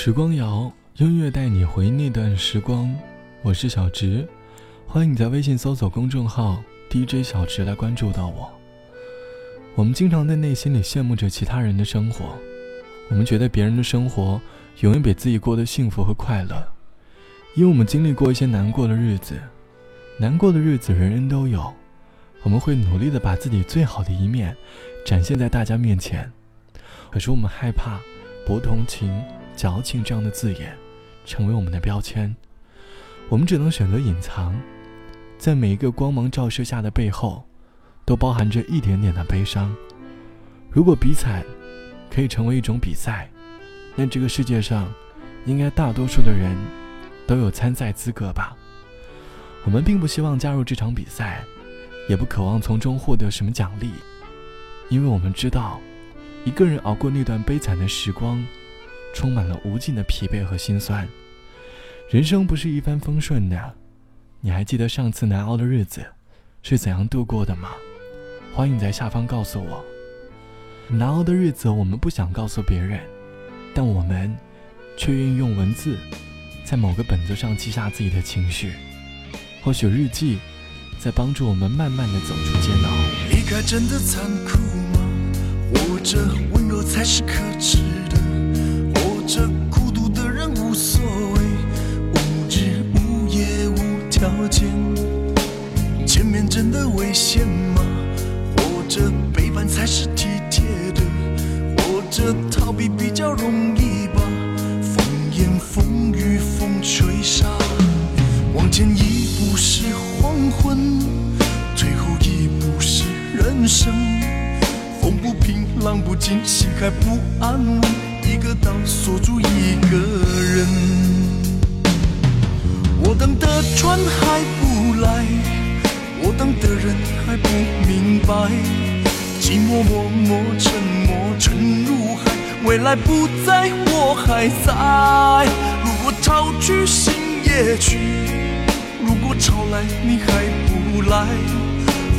时光谣，音乐带你回那段时光。我是小直，欢迎你在微信搜索公众号 DJ 小直来关注到我。我们经常在内心里羡慕着其他人的生活，我们觉得别人的生活永远比自己过得幸福和快乐，因为我们经历过一些难过的日子。难过的日子人人都有，我们会努力的把自己最好的一面展现在大家面前。可是我们害怕博同情、矫情这样的字眼成为我们的标签，我们只能选择隐藏。在每一个光芒照射下的背后，都包含着一点点的悲伤。如果比惨可以成为一种比赛，那这个世界上应该大多数的人都有参赛资格吧。我们并不希望加入这场比赛，也不渴望从中获得什么奖励，因为我们知道，一个人熬过那段悲惨的时光，充满了无尽的疲惫和心酸。人生不是一帆风顺的，你还记得上次难熬的日子是怎样度过的吗？欢迎在下方告诉我。难熬的日子，我们不想告诉别人，但我们却愿意用文字，在某个本子上记下自己的情绪。或许日记在帮助我们慢慢的走出煎熬。离开真的残酷吗？或者温柔才是可耻的？这孤独的人无所谓，无日无夜无条件？见面真的危险吗？或者背叛才是体贴的？或者逃避比较容易吧？风言风语风吹沙，往前一。步是黄昏，最后一步是人生。风不平，浪不静，心还不安稳，一个岛锁住一个人。我等的船还不来，我等的人还不明白。寂寞默默沉默沉入海，未来不在，我还在。如果潮去，心也去。如果潮来你还不来，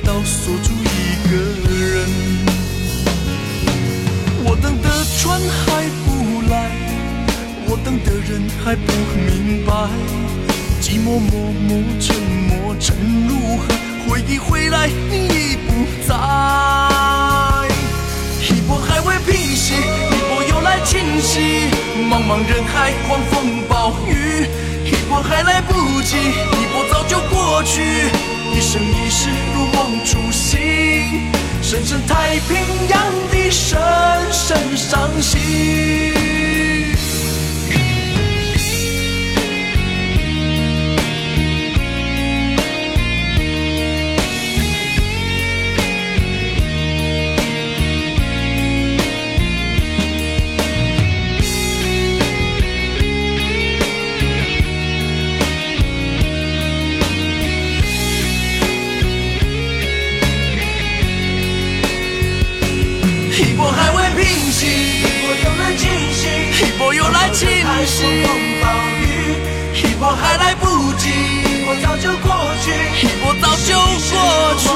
一个岛锁住一个人。我等的船还不来，我等的人还不明白。寂寞默默沉默沉入海，回忆回来你已不在。一波还未平息，一波又来侵袭。茫茫人海，狂风暴雨。一波还来不及，一波早就过去。一生一世梦初心，深深太平洋的深深伤心。一波又来侵袭，一波还来不及，一波早就过去，一波早就过去。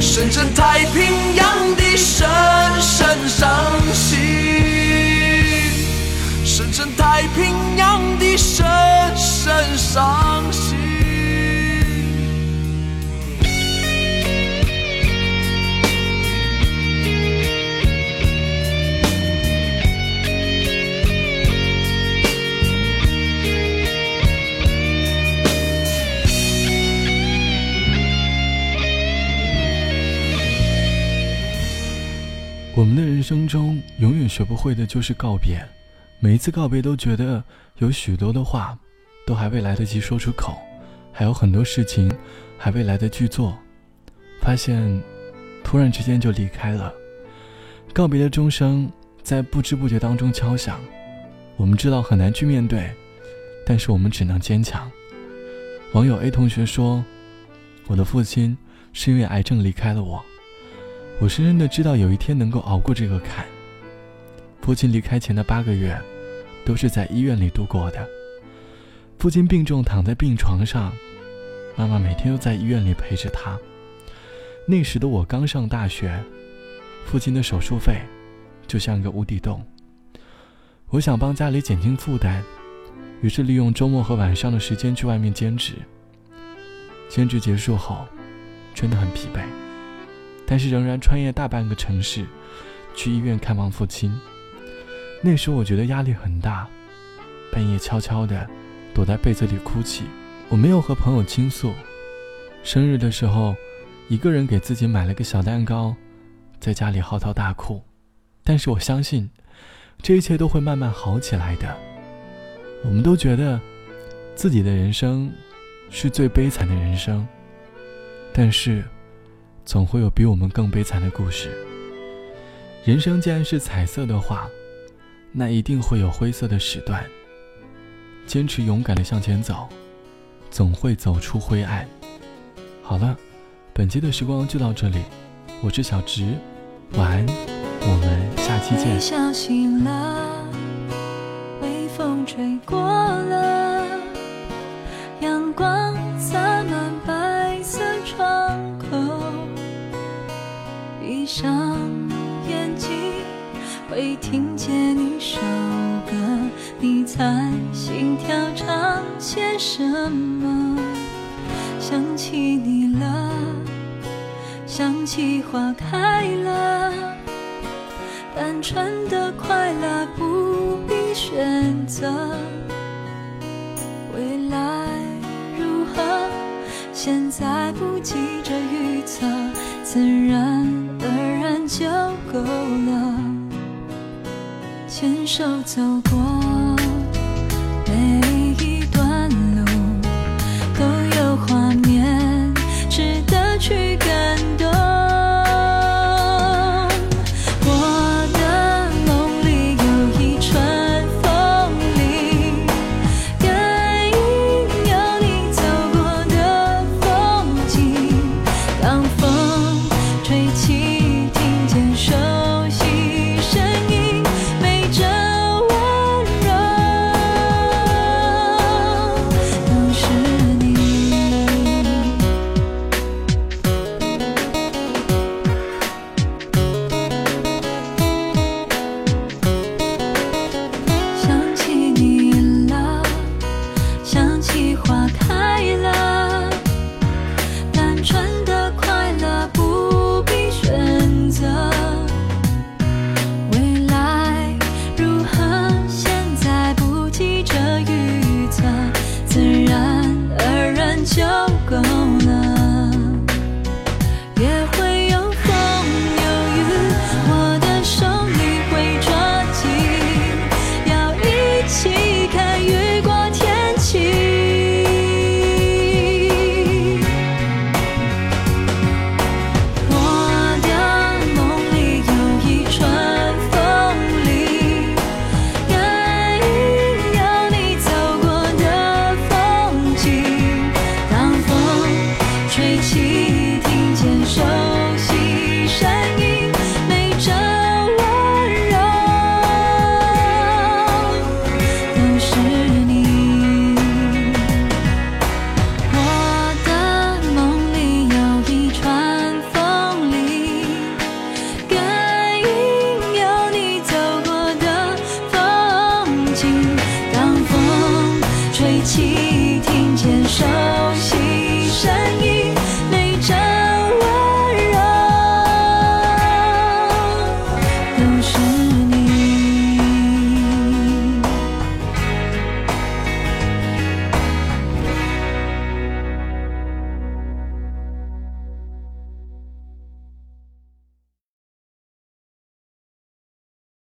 深深太平洋的深深伤心，我们的人生中，永远学不会的就是告别。每一次告别，都觉得有许多的话，都还未来得及说出口，还有很多事情还未来得及做。发现，突然之间就离开了。告别的钟声在不知不觉当中敲响。我们知道很难去面对，但是我们只能坚强。网友 A 同学说：“我的父亲是因为癌症离开了我。”我深深的知道有一天能够熬过这个坎。父亲离开前的八个月，都是在医院里度过的。父亲病重躺在病床上，妈妈每天都在医院里陪着他。那时的我刚上大学，父亲的手术费就像个无底洞。我想帮家里减轻负担，于是利用周末和晚上的时间去外面兼职。兼职结束后，真的很疲惫。但是仍然穿越大半个城市，去医院看望父亲。那时我觉得压力很大，半夜悄悄的躲在被子里哭泣。我没有和朋友倾诉。生日的时候，一个人给自己买了个小蛋糕，在家里嚎啕大哭。但是我相信，这一切都会慢慢好起来的。我们都觉得自己的人生是最悲惨的人生，但是。总会有比我们更悲惨的故事。人生既然是彩色的话，那一定会有灰色的时段。坚持勇敢的向前走，总会走出灰暗。好了，本期的时光就到这里，我是小直，晚安，我们下期见。微风吹过了，阳光听见一首歌。你猜心跳唱些什么？想起你了，想起花开了。单纯的快乐不必选择。未来如何？现在不急着预测，自然。而然就够了，牵手走过。春。